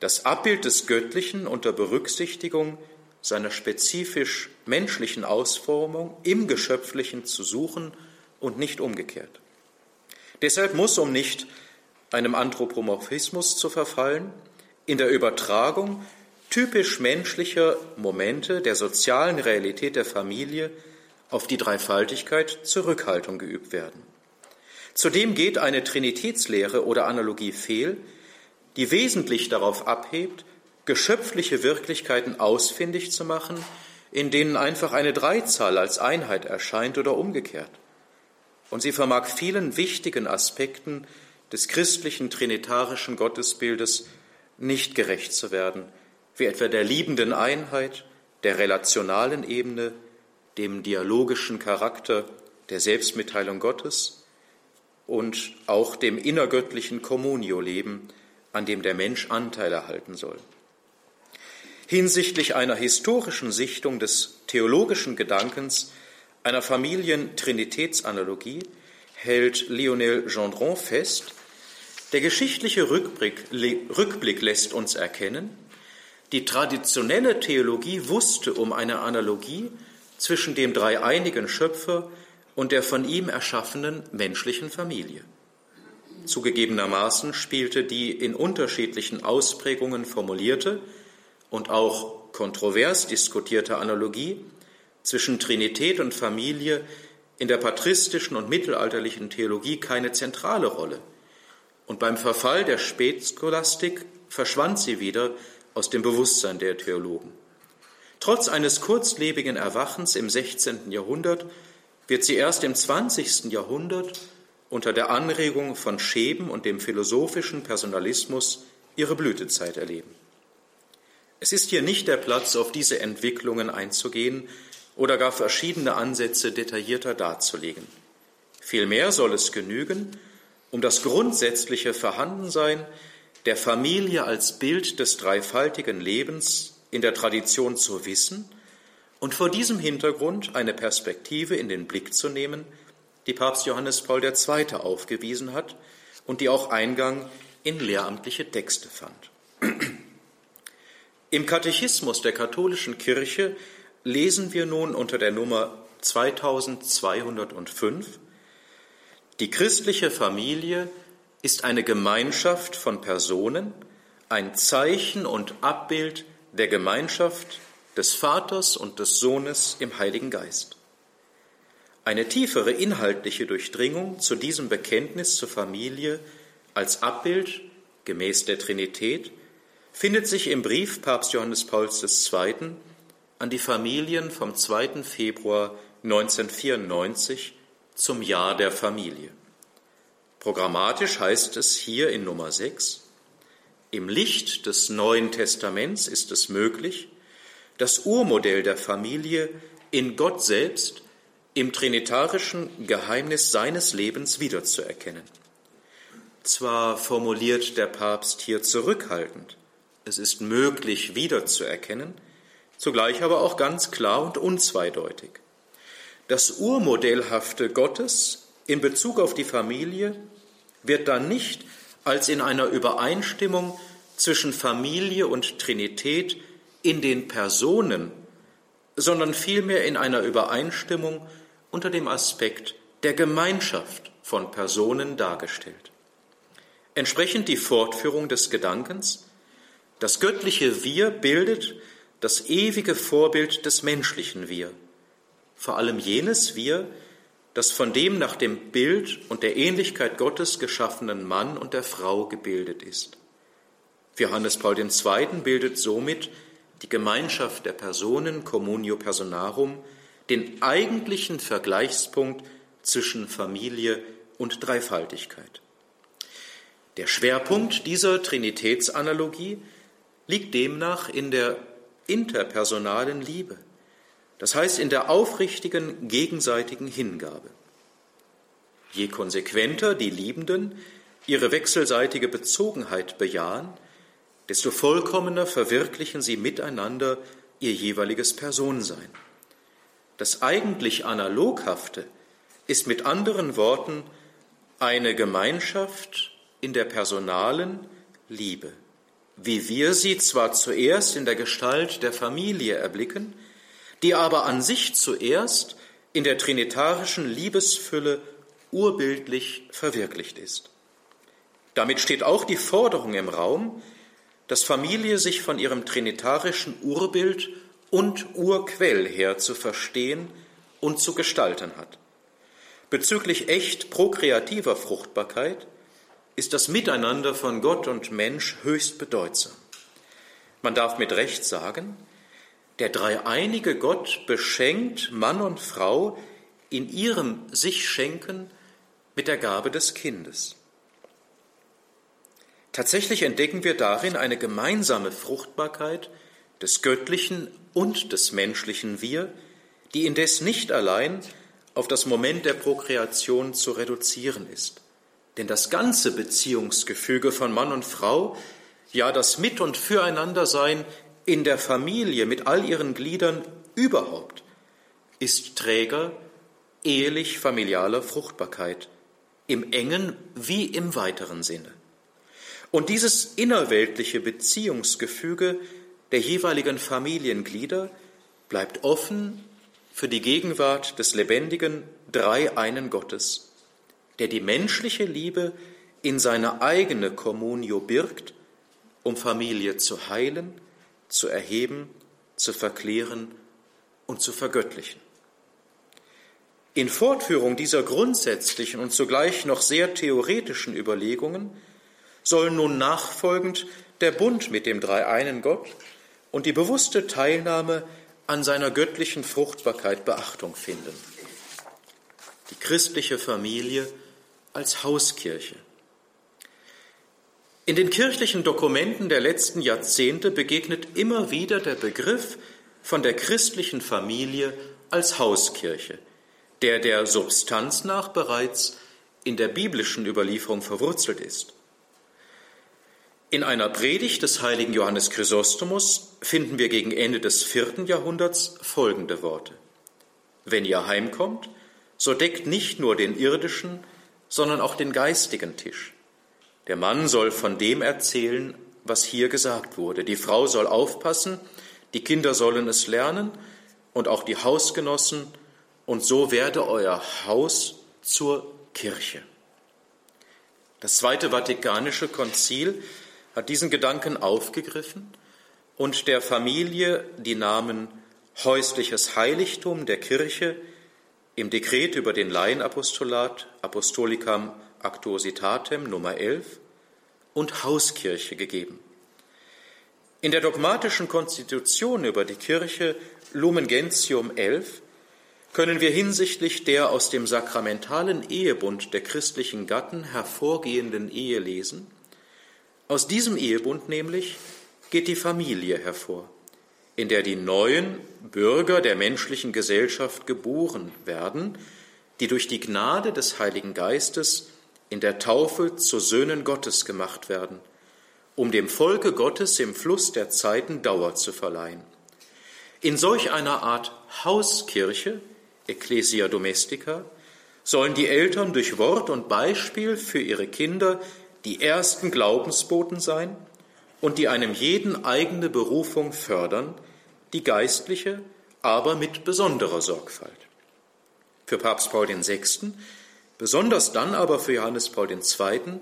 das Abbild des Göttlichen unter Berücksichtigung seiner spezifisch menschlichen Ausformung im Geschöpflichen zu suchen und nicht umgekehrt. Deshalb muss, um nicht einem Anthropomorphismus zu verfallen, in der Übertragung typisch menschlicher Momente der sozialen Realität der Familie auf die Dreifaltigkeit Zurückhaltung geübt werden. Zudem geht eine Trinitätslehre oder Analogie fehl, die wesentlich darauf abhebt, geschöpfliche Wirklichkeiten ausfindig zu machen, in denen einfach eine Dreizahl als Einheit erscheint oder umgekehrt. Und sie vermag vielen wichtigen Aspekten des christlichen trinitarischen Gottesbildes nicht gerecht zu werden, wie etwa der liebenden Einheit, der relationalen Ebene, dem dialogischen Charakter der Selbstmitteilung Gottes und auch dem innergöttlichen Communio-Leben, an dem der Mensch Anteil erhalten soll. Hinsichtlich einer historischen Sichtung des theologischen Gedankens einer Familientrinitätsanalogie hält Lionel Gendron fest, der geschichtliche Rückblick, Rückblick lässt uns erkennen, die traditionelle Theologie wusste um eine Analogie zwischen dem dreieinigen Schöpfer und der von ihm erschaffenen menschlichen Familie. Zugegebenermaßen spielte die in unterschiedlichen Ausprägungen formulierte und auch kontrovers diskutierte Analogie zwischen Trinität und Familie in der patristischen und mittelalterlichen Theologie keine zentrale Rolle – und beim Verfall der Spätscholastik verschwand sie wieder aus dem Bewusstsein der Theologen. Trotz eines kurzlebigen Erwachens im 16. Jahrhundert wird sie erst im 20. Jahrhundert unter der Anregung von Scheben und dem philosophischen Personalismus ihre Blütezeit erleben. Es ist hier nicht der Platz, auf diese Entwicklungen einzugehen oder gar verschiedene Ansätze detaillierter darzulegen. Vielmehr soll es genügen, um das grundsätzliche Vorhandensein der Familie als Bild des dreifaltigen Lebens in der Tradition zu wissen Und vor diesem Hintergrund eine Perspektive in den Blick zu nehmen, die Papst Johannes Paul II. aufgewiesen hat und die auch Eingang in lehramtliche Texte fand. Im Katechismus der katholischen Kirche lesen wir nun unter der Nummer 2205, die christliche Familie ist eine Gemeinschaft von Personen, ein Zeichen und Abbild der Gemeinschaft des Vaters und des Sohnes im Heiligen Geist. Eine tiefere inhaltliche Durchdringung zu diesem Bekenntnis zur Familie als Abbild gemäß der Trinität findet sich im Brief Papst Johannes Pauls II. an die Familien vom 2. Februar 1994 zum Jahr der Familie. Programmatisch heißt es hier in Nummer 6, im Licht des Neuen Testaments ist es möglich, das Urmodell der Familie in Gott selbst im trinitarischen Geheimnis seines Lebens wiederzuerkennen. Zwar formuliert der Papst hier zurückhaltend, es ist möglich wiederzuerkennen, zugleich aber auch ganz klar und unzweideutig. Das Urmodellhafte Gottes in Bezug auf die Familie wird dann nicht als in einer Übereinstimmung zwischen Familie und Trinität in den Personen, sondern vielmehr in einer Übereinstimmung unter dem Aspekt der Gemeinschaft von Personen dargestellt. Entsprechend die Fortführung des Gedankens, das göttliche Wir bildet das ewige Vorbild des menschlichen Wir, vor allem jenes Wir, das von dem nach dem Bild und der Ähnlichkeit Gottes geschaffenen Mann und der Frau gebildet ist. Johannes Paul II. bildet somit die Gemeinschaft der Personen, Communio Personarum, den eigentlichen Vergleichspunkt zwischen Familie und Dreifaltigkeit. Der Schwerpunkt dieser Trinitätsanalogie liegt demnach in der interpersonalen Liebe, das heißt in der aufrichtigen gegenseitigen Hingabe. Je konsequenter die Liebenden ihre wechselseitige Bezogenheit bejahen, desto vollkommener verwirklichen sie miteinander ihr jeweiliges Personsein. Das eigentlich Analoghafte ist mit anderen Worten eine Gemeinschaft in der personalen Liebe, wie wir sie zwar zuerst in der Gestalt der Familie erblicken, die aber an sich zuerst in der trinitarischen Liebesfülle urbildlich verwirklicht ist. Damit steht auch die Forderung im Raum, dass Familie sich von ihrem trinitarischen Urbild und Urquell her zu verstehen und zu gestalten hat. Bezüglich echt prokreativer Fruchtbarkeit ist das Miteinander von Gott und Mensch höchst bedeutsam. Man darf mit Recht sagen, der dreieinige Gott beschenkt Mann und Frau in ihrem sich schenken mit der Gabe des Kindes. Tatsächlich entdecken wir darin eine gemeinsame Fruchtbarkeit des göttlichen und des menschlichen Wir, die indes nicht allein auf das Moment der Prokreation zu reduzieren ist. Denn das ganze Beziehungsgefüge von Mann und Frau, ja das Mit- und Füreinandersein in der Familie mit all ihren Gliedern überhaupt, ist Träger ehelich familialer Fruchtbarkeit, im engen wie im weiteren Sinne. Und dieses innerweltliche Beziehungsgefüge der jeweiligen Familienglieder bleibt offen für die Gegenwart des lebendigen Dreieinen Gottes, der die menschliche Liebe in seine eigene Communio birgt, um Familie zu heilen, zu erheben, zu verklären und zu vergöttlichen. In Fortführung dieser grundsätzlichen und zugleich noch sehr theoretischen Überlegungen soll nun nachfolgend der Bund mit dem dreieinen Gott und die bewusste Teilnahme an seiner göttlichen Fruchtbarkeit Beachtung finden. Die christliche Familie als Hauskirche. In den kirchlichen Dokumenten der letzten Jahrzehnte begegnet immer wieder der Begriff von der christlichen Familie als Hauskirche, der der Substanz nach bereits in der biblischen Überlieferung verwurzelt ist. In einer Predigt des heiligen Johannes Chrysostomus finden wir gegen Ende des vierten Jahrhunderts folgende Worte. Wenn ihr heimkommt, so deckt nicht nur den irdischen, sondern auch den geistigen Tisch. Der Mann soll von dem erzählen, was hier gesagt wurde. Die Frau soll aufpassen, die Kinder sollen es lernen und auch die Hausgenossen, und so werde euer Haus zur Kirche. Das Zweite Vatikanische Konzil hat diesen Gedanken aufgegriffen und der Familie die Namen häusliches Heiligtum der Kirche im Dekret über den Laienapostolat Apostolicam Actuositatem Nummer 11 und Hauskirche gegeben. In der dogmatischen Konstitution über die Kirche Lumen Gentium 11 können wir hinsichtlich der aus dem sakramentalen Ehebund der christlichen Gatten hervorgehenden Ehe lesen, aus diesem Ehebund nämlich geht die Familie hervor, in der die neuen Bürger der menschlichen Gesellschaft geboren werden, die durch die Gnade des Heiligen Geistes in der Taufe zu Söhnen Gottes gemacht werden, um dem Volke Gottes im Fluss der Zeiten Dauer zu verleihen. In solch einer Art Hauskirche, Ecclesia Domestica, sollen die Eltern durch Wort und Beispiel für ihre Kinder die ersten Glaubensboten sein und die einem jeden eigene Berufung fördern, die geistliche, aber mit besonderer Sorgfalt. Für Papst Paul VI., besonders dann aber für Johannes Paul II.,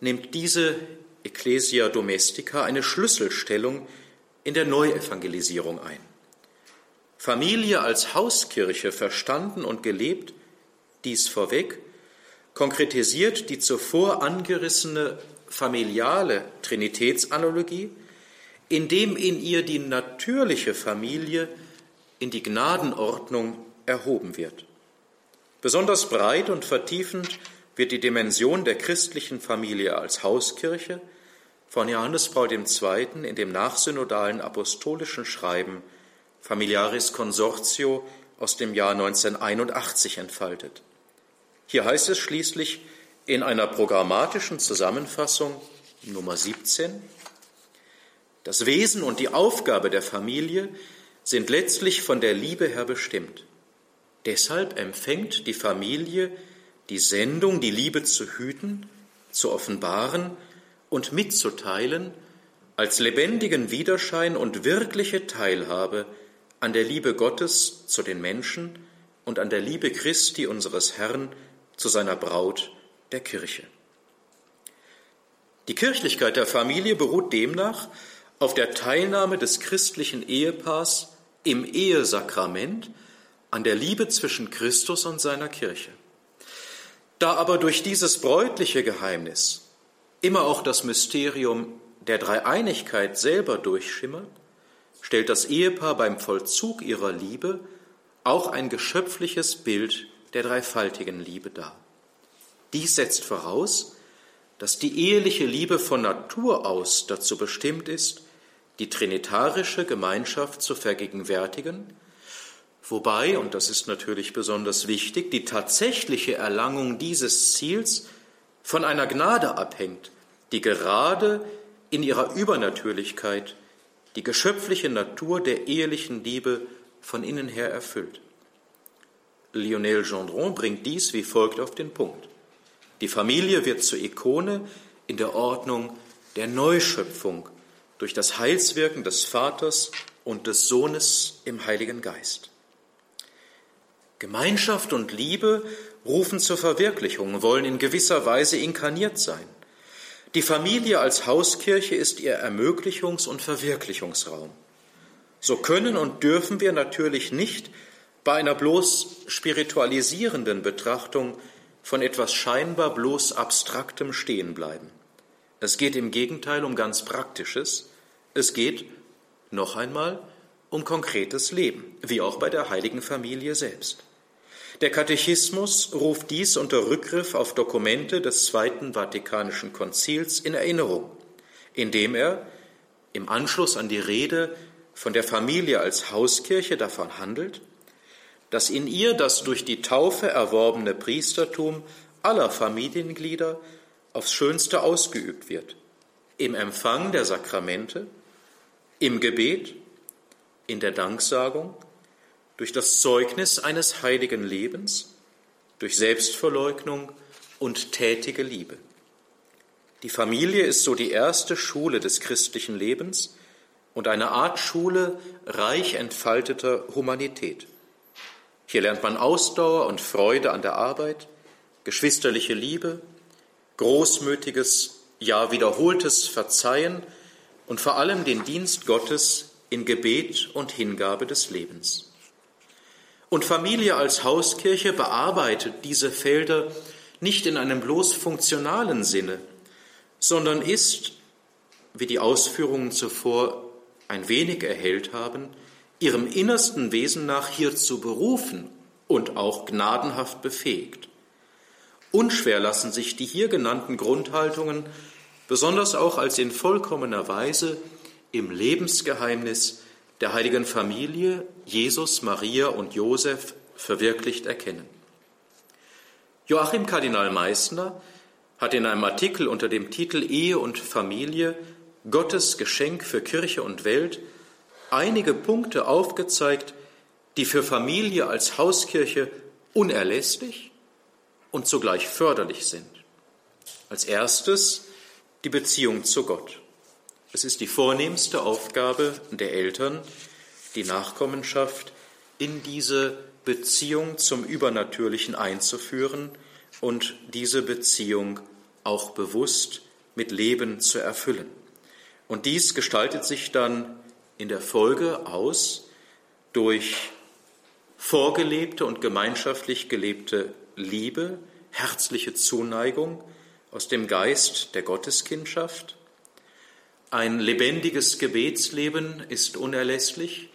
nimmt diese Ecclesia Domestica eine Schlüsselstellung in der Neuevangelisierung ein. Familie als Hauskirche verstanden und gelebt, dies vorweg, konkretisiert die zuvor angerissene familiale Trinitätsanalogie, indem in ihr die natürliche Familie in die Gnadenordnung erhoben wird. Besonders breit und vertiefend wird die Dimension der christlichen Familie als Hauskirche von Johannes Paul II. in dem nachsynodalen apostolischen Schreiben Familiaris Consortio aus dem Jahr 1981 entfaltet. Hier heißt es schließlich in einer programmatischen Zusammenfassung Nummer 17, das Wesen und die Aufgabe der Familie sind letztlich von der Liebe her bestimmt. Deshalb empfängt die Familie die Sendung, die Liebe zu hüten, zu offenbaren und mitzuteilen, als lebendigen Widerschein und wirkliche Teilhabe an der Liebe Gottes zu den Menschen und an der Liebe Christi unseres Herrn zu seiner Braut, der Kirche. Die Kirchlichkeit der Familie beruht demnach auf der Teilnahme des christlichen Ehepaars im Ehesakrament an der Liebe zwischen Christus und seiner Kirche. Da aber durch dieses bräutliche Geheimnis immer auch das Mysterium der Dreieinigkeit selber durchschimmert, stellt das Ehepaar beim Vollzug ihrer Liebe auch ein geschöpfliches Bild der dreifaltigen Liebe dar. Dies setzt voraus, dass die eheliche Liebe von Natur aus dazu bestimmt ist, die trinitarische Gemeinschaft zu vergegenwärtigen, wobei, und das ist natürlich besonders wichtig, die tatsächliche Erlangung dieses Ziels von einer Gnade abhängt, die gerade in ihrer Übernatürlichkeit die geschöpfliche Natur der ehelichen Liebe von innen her erfüllt. Lionel Gendron bringt dies wie folgt auf den Punkt. Die Familie wird zur Ikone in der Ordnung der Neuschöpfung durch das Heilswirken des Vaters und des Sohnes im Heiligen Geist. Gemeinschaft und Liebe rufen zur Verwirklichung, wollen in gewisser Weise inkarniert sein. Die Familie als Hauskirche ist ihr Ermöglichungs- und Verwirklichungsraum. So können und dürfen wir natürlich nicht bei einer bloß spiritualisierenden Betrachtung von etwas scheinbar bloß Abstraktem stehen bleiben. Es geht im Gegenteil um ganz Praktisches. Es geht, noch einmal, um konkretes Leben, wie auch bei der heiligen Familie selbst. Der Katechismus ruft dies unter Rückgriff auf Dokumente des Zweiten Vatikanischen Konzils in Erinnerung, indem er im Anschluss an die Rede von der Familie als Hauskirche davon handelt, dass in ihr das durch die Taufe erworbene Priestertum aller Familienglieder aufs Schönste ausgeübt wird. im Empfang der Sakramente, im Gebet, in der Danksagung, durch das Zeugnis eines heiligen Lebens, durch Selbstverleugnung und tätige Liebe. Die Familie ist so die erste Schule des christlichen Lebens und eine Art Schule reich entfalteter Humanität. Hier lernt man Ausdauer und Freude an der Arbeit, geschwisterliche Liebe, großmütiges, ja wiederholtes Verzeihen und vor allem den Dienst Gottes in Gebet und Hingabe des Lebens. Und Familie als Hauskirche bearbeitet diese Felder nicht in einem bloß funktionalen Sinne, sondern ist, wie die Ausführungen zuvor ein wenig erhellt haben, ihrem innersten Wesen nach hierzu berufen und auch gnadenhaft befähigt. Unschwer lassen sich die hier genannten Grundhaltungen, besonders auch als in vollkommener Weise im Lebensgeheimnis der heiligen Familie Jesus, Maria und Josef verwirklicht erkennen. Joachim Kardinal Meissner hat in einem Artikel unter dem Titel Ehe und Familie Gottes Geschenk für Kirche und Welt einige Punkte aufgezeigt, die für Familie als Hauskirche unerlässlich und zugleich förderlich sind. Als erstes die Beziehung zu Gott. Es ist die vornehmste Aufgabe der Eltern, die Nachkommenschaft in diese Beziehung zum Übernatürlichen einzuführen und diese Beziehung auch bewusst mit Leben zu erfüllen. Und dies gestaltet sich dann in der Folge aus durch vorgelebte und gemeinschaftlich gelebte Liebe, herzliche Zuneigung aus dem Geist der Gotteskindschaft. Ein lebendiges Gebetsleben ist unerlässlich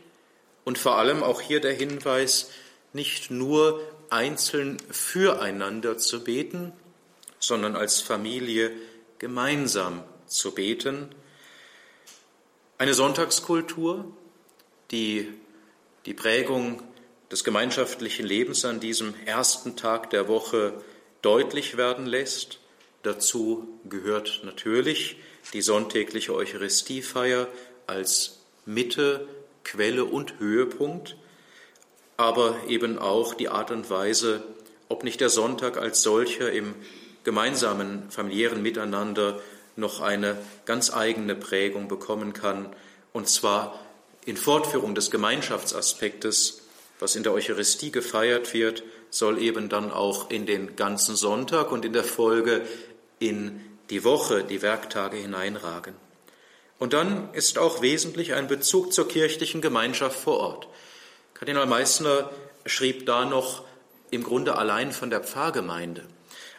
und vor allem auch hier der Hinweis, nicht nur einzeln füreinander zu beten, sondern als Familie gemeinsam zu beten. Eine Sonntagskultur, die die Prägung des gemeinschaftlichen Lebens an diesem ersten Tag der Woche deutlich werden lässt. Dazu gehört natürlich die sonntägliche Eucharistiefeier als Mitte, Quelle und Höhepunkt, aber eben auch die Art und Weise, ob nicht der Sonntag als solcher im gemeinsamen familiären Miteinander noch eine ganz eigene Prägung bekommen kann, und zwar in Fortführung des Gemeinschaftsaspektes, was in der Eucharistie gefeiert wird, soll eben dann auch in den ganzen Sonntag und in der Folge in die Woche, die Werktage hineinragen. Und dann ist auch wesentlich ein Bezug zur kirchlichen Gemeinschaft vor Ort. Kardinal Meissner schrieb da noch im Grunde allein von der Pfarrgemeinde.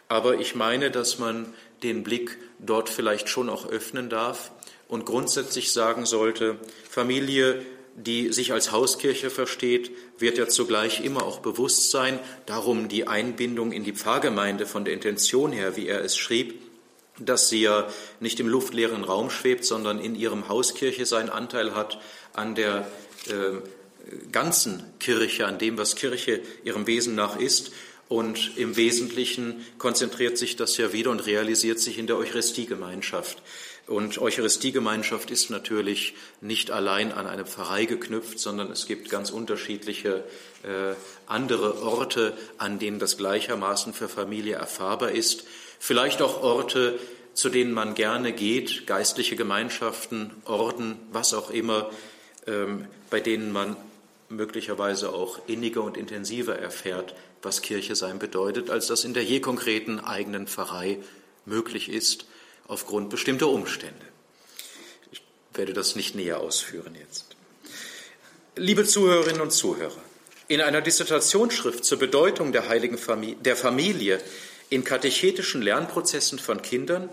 Aber ich meine, dass man den Blick dort vielleicht schon auch öffnen darf und grundsätzlich sagen sollte, Familie, die sich als Hauskirche versteht, wird ja zugleich immer auch bewusst sein, darum die Einbindung in die Pfarrgemeinde von der Intention her, wie er es schrieb, dass sie ja nicht im luftleeren Raum schwebt, sondern in ihrem Hauskirche seinen Anteil hat an der äh, ganzen Kirche, an dem, was Kirche ihrem Wesen nach ist. Und im Wesentlichen konzentriert sich das ja wieder und realisiert sich in der Eucharistiegemeinschaft. Und Eucharistiegemeinschaft ist natürlich nicht allein an eine Pfarrei geknüpft, sondern es gibt ganz unterschiedliche äh, andere Orte, an denen das gleichermaßen für Familie erfahrbar ist. Vielleicht auch Orte, zu denen man gerne geht, geistliche Gemeinschaften, Orden, was auch immer, ähm, bei denen man möglicherweise auch inniger und intensiver erfährt, was Kirche sein bedeutet, als das in der je konkreten eigenen Pfarrei möglich ist, aufgrund bestimmter Umstände. Ich werde das nicht näher ausführen jetzt. Liebe Zuhörerinnen und Zuhörer, in einer Dissertationsschrift zur Bedeutung der heiligen Familie, der Familie in katechetischen Lernprozessen von Kindern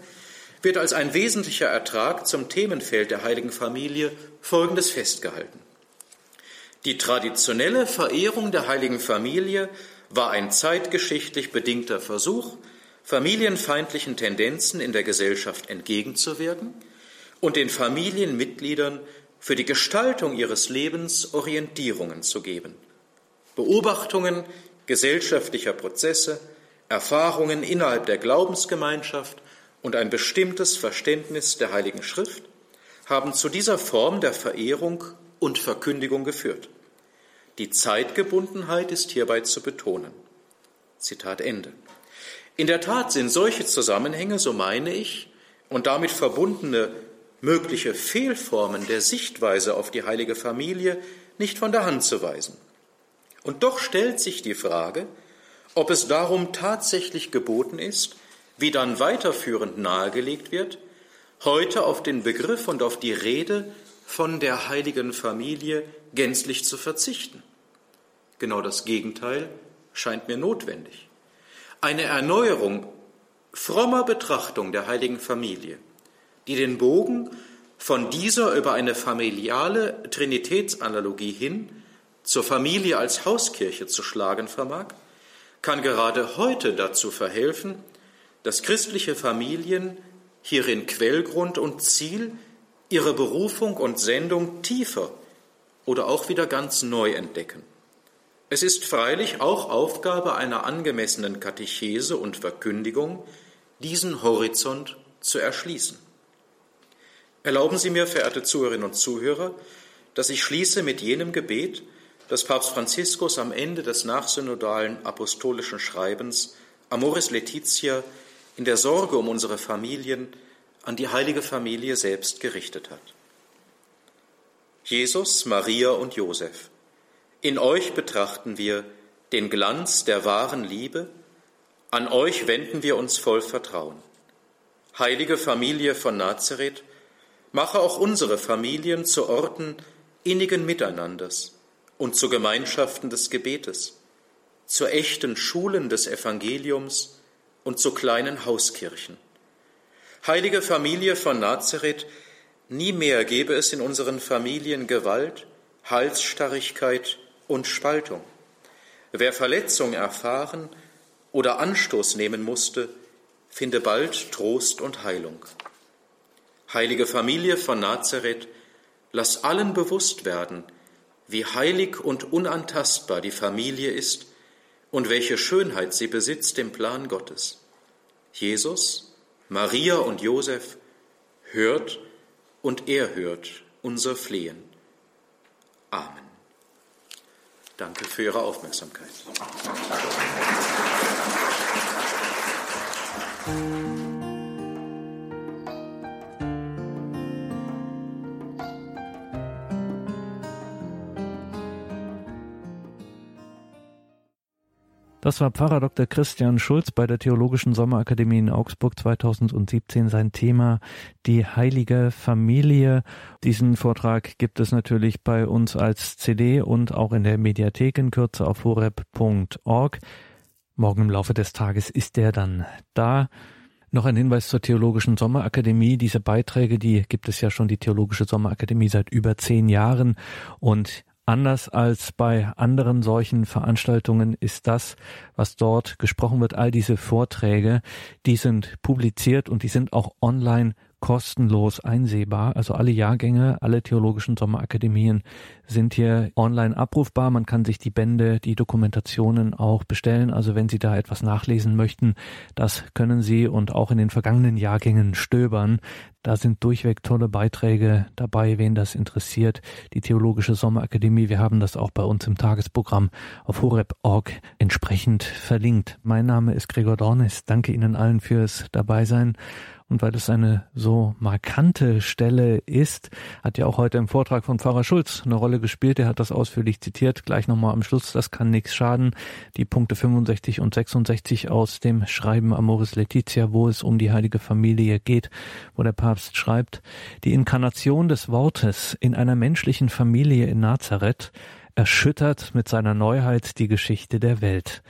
wird als ein wesentlicher Ertrag zum Themenfeld der heiligen Familie Folgendes festgehalten. Die traditionelle Verehrung der heiligen Familie war ein zeitgeschichtlich bedingter Versuch, familienfeindlichen Tendenzen in der Gesellschaft entgegenzuwirken und den Familienmitgliedern für die Gestaltung ihres Lebens Orientierungen zu geben. Beobachtungen gesellschaftlicher Prozesse, Erfahrungen innerhalb der Glaubensgemeinschaft und ein bestimmtes Verständnis der Heiligen Schrift haben zu dieser Form der Verehrung und Verkündigung geführt. Die Zeitgebundenheit ist hierbei zu betonen. Zitat Ende. In der Tat sind solche Zusammenhänge, so meine ich, und damit verbundene mögliche Fehlformen der Sichtweise auf die heilige Familie nicht von der Hand zu weisen. Und doch stellt sich die Frage, ob es darum tatsächlich geboten ist, wie dann weiterführend nahegelegt wird, heute auf den Begriff und auf die Rede von der heiligen Familie gänzlich zu verzichten. Genau das Gegenteil scheint mir notwendig. Eine Erneuerung frommer Betrachtung der heiligen Familie, die den Bogen von dieser über eine familiale Trinitätsanalogie hin zur Familie als Hauskirche zu schlagen vermag, kann gerade heute dazu verhelfen, dass christliche Familien hierin Quellgrund und Ziel ihre Berufung und Sendung tiefer oder auch wieder ganz neu entdecken. Es ist freilich auch Aufgabe einer angemessenen Katechese und Verkündigung, diesen Horizont zu erschließen. Erlauben Sie mir, verehrte Zuhörerinnen und Zuhörer, dass ich schließe mit jenem Gebet, das Papst Franziskus am Ende des nachsynodalen apostolischen Schreibens Amoris Laetitia in der Sorge um unsere Familien an die heilige Familie selbst gerichtet hat. Jesus, Maria und Josef, in euch betrachten wir den Glanz der wahren Liebe, an euch wenden wir uns voll Vertrauen. Heilige Familie von Nazareth, mache auch unsere Familien zu Orten innigen Miteinanders und zu Gemeinschaften des Gebetes, zu echten Schulen des Evangeliums und zu kleinen Hauskirchen. Heilige Familie von Nazareth, nie mehr gebe es in unseren Familien Gewalt, Halsstarrigkeit und Spaltung. Wer Verletzung erfahren oder Anstoß nehmen musste, finde bald Trost und Heilung. Heilige Familie von Nazareth, lass allen bewusst werden, wie heilig und unantastbar die Familie ist und welche Schönheit sie besitzt im Plan Gottes. Jesus, Maria und Josef, hört und er hört unser Flehen. Amen. Danke für Ihre Aufmerksamkeit. Das war Pfarrer Dr. Christian Schulz bei der Theologischen Sommerakademie in Augsburg 2017. Sein Thema die heilige Familie. Diesen Vortrag gibt es natürlich bei uns als CD und auch in der Mediathek in Kürze auf horeb.org. Morgen im Laufe des Tages ist der dann da. Noch ein Hinweis zur Theologischen Sommerakademie. Diese Beiträge, die gibt es ja schon die Theologische Sommerakademie seit über zehn Jahren und Anders als bei anderen solchen Veranstaltungen ist das, was dort gesprochen wird, all diese Vorträge, die sind publiziert und die sind auch online kostenlos einsehbar. Also alle Jahrgänge, alle theologischen Sommerakademien sind hier online abrufbar. Man kann sich die Bände, die Dokumentationen auch bestellen. Also wenn Sie da etwas nachlesen möchten, das können Sie und auch in den vergangenen Jahrgängen stöbern. Da sind durchweg tolle Beiträge dabei, wen das interessiert. Die Theologische Sommerakademie, wir haben das auch bei uns im Tagesprogramm auf horeb.org entsprechend verlinkt. Mein Name ist Gregor Dornis. Danke Ihnen allen fürs Dabeisein. Und weil es eine so markante Stelle ist, hat ja auch heute im Vortrag von Pfarrer Schulz eine Rolle gespielt. Er hat das ausführlich zitiert. Gleich nochmal am Schluss, das kann nichts schaden. Die Punkte 65 und 66 aus dem Schreiben Amoris Laetitia, wo es um die heilige Familie geht, wo der Papst schreibt, die Inkarnation des Wortes in einer menschlichen Familie in Nazareth erschüttert mit seiner Neuheit die Geschichte der Welt.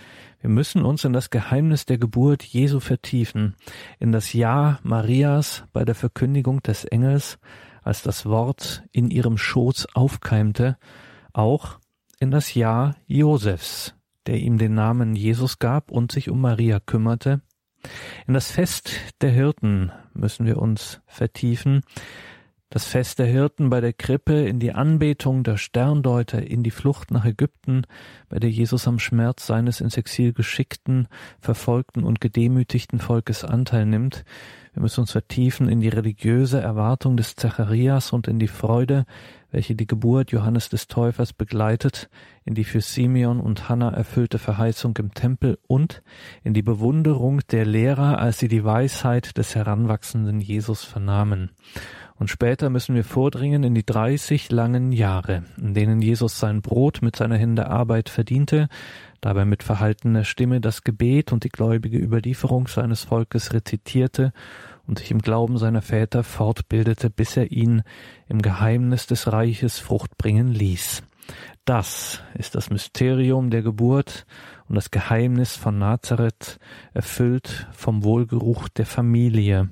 Wir müssen uns in das Geheimnis der Geburt Jesu vertiefen, in das Ja Marias bei der Verkündigung des Engels, als das Wort in ihrem Schoß aufkeimte, auch in das Ja Josefs, der ihm den Namen Jesus gab und sich um Maria kümmerte. In das Fest der Hirten müssen wir uns vertiefen, das Fest der Hirten bei der Krippe, in die Anbetung der Sterndeuter, in die Flucht nach Ägypten, bei der Jesus am Schmerz seines ins Exil geschickten, verfolgten und gedemütigten Volkes Anteil nimmt. Wir müssen uns vertiefen in die religiöse Erwartung des Zacharias und in die Freude, welche die Geburt Johannes des Täufers begleitet, in die für Simeon und Hannah erfüllte Verheißung im Tempel und in die Bewunderung der Lehrer, als sie die Weisheit des heranwachsenden Jesus vernahmen. Und später müssen wir vordringen in die dreißig langen Jahre, in denen Jesus sein Brot mit seiner Hände Arbeit verdiente, dabei mit verhaltener Stimme das Gebet und die gläubige Überlieferung seines Volkes rezitierte und sich im Glauben seiner Väter fortbildete, bis er ihn im Geheimnis des Reiches Frucht bringen ließ. Das ist das Mysterium der Geburt und das Geheimnis von Nazareth, erfüllt vom Wohlgeruch der Familie.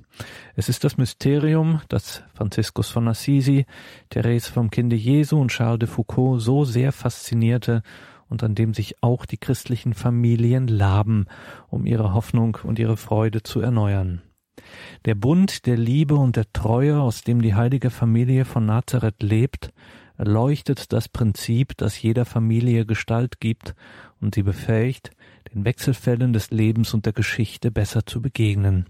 Es ist das Mysterium, das Franziskus von Assisi, Therese vom Kinde Jesu und Charles de Foucault so sehr faszinierte und an dem sich auch die christlichen Familien laben, um ihre Hoffnung und ihre Freude zu erneuern. Der Bund der Liebe und der Treue, aus dem die heilige Familie von Nazareth lebt, erleuchtet das Prinzip, das jeder Familie Gestalt gibt und sie befähigt, den Wechselfällen des Lebens und der Geschichte besser zu begegnen.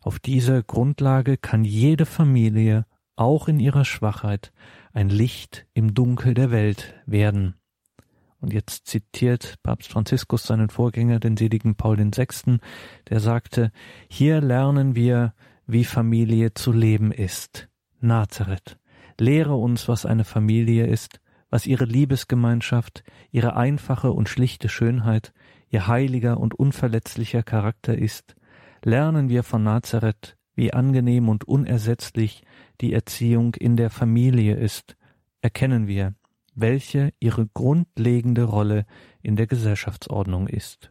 Auf dieser Grundlage kann jede Familie, auch in ihrer Schwachheit, ein Licht im Dunkel der Welt werden. Und jetzt zitiert Papst Franziskus seinen Vorgänger, den seligen Paul VI., der sagte, hier lernen wir, wie Familie zu leben ist. Nazareth. Lehre uns, was eine Familie ist, was ihre Liebesgemeinschaft, ihre einfache und schlichte Schönheit, ihr heiliger und unverletzlicher Charakter ist. Lernen wir von Nazareth, wie angenehm und unersetzlich die Erziehung in der Familie ist. Erkennen wir, welche ihre grundlegende Rolle in der Gesellschaftsordnung ist.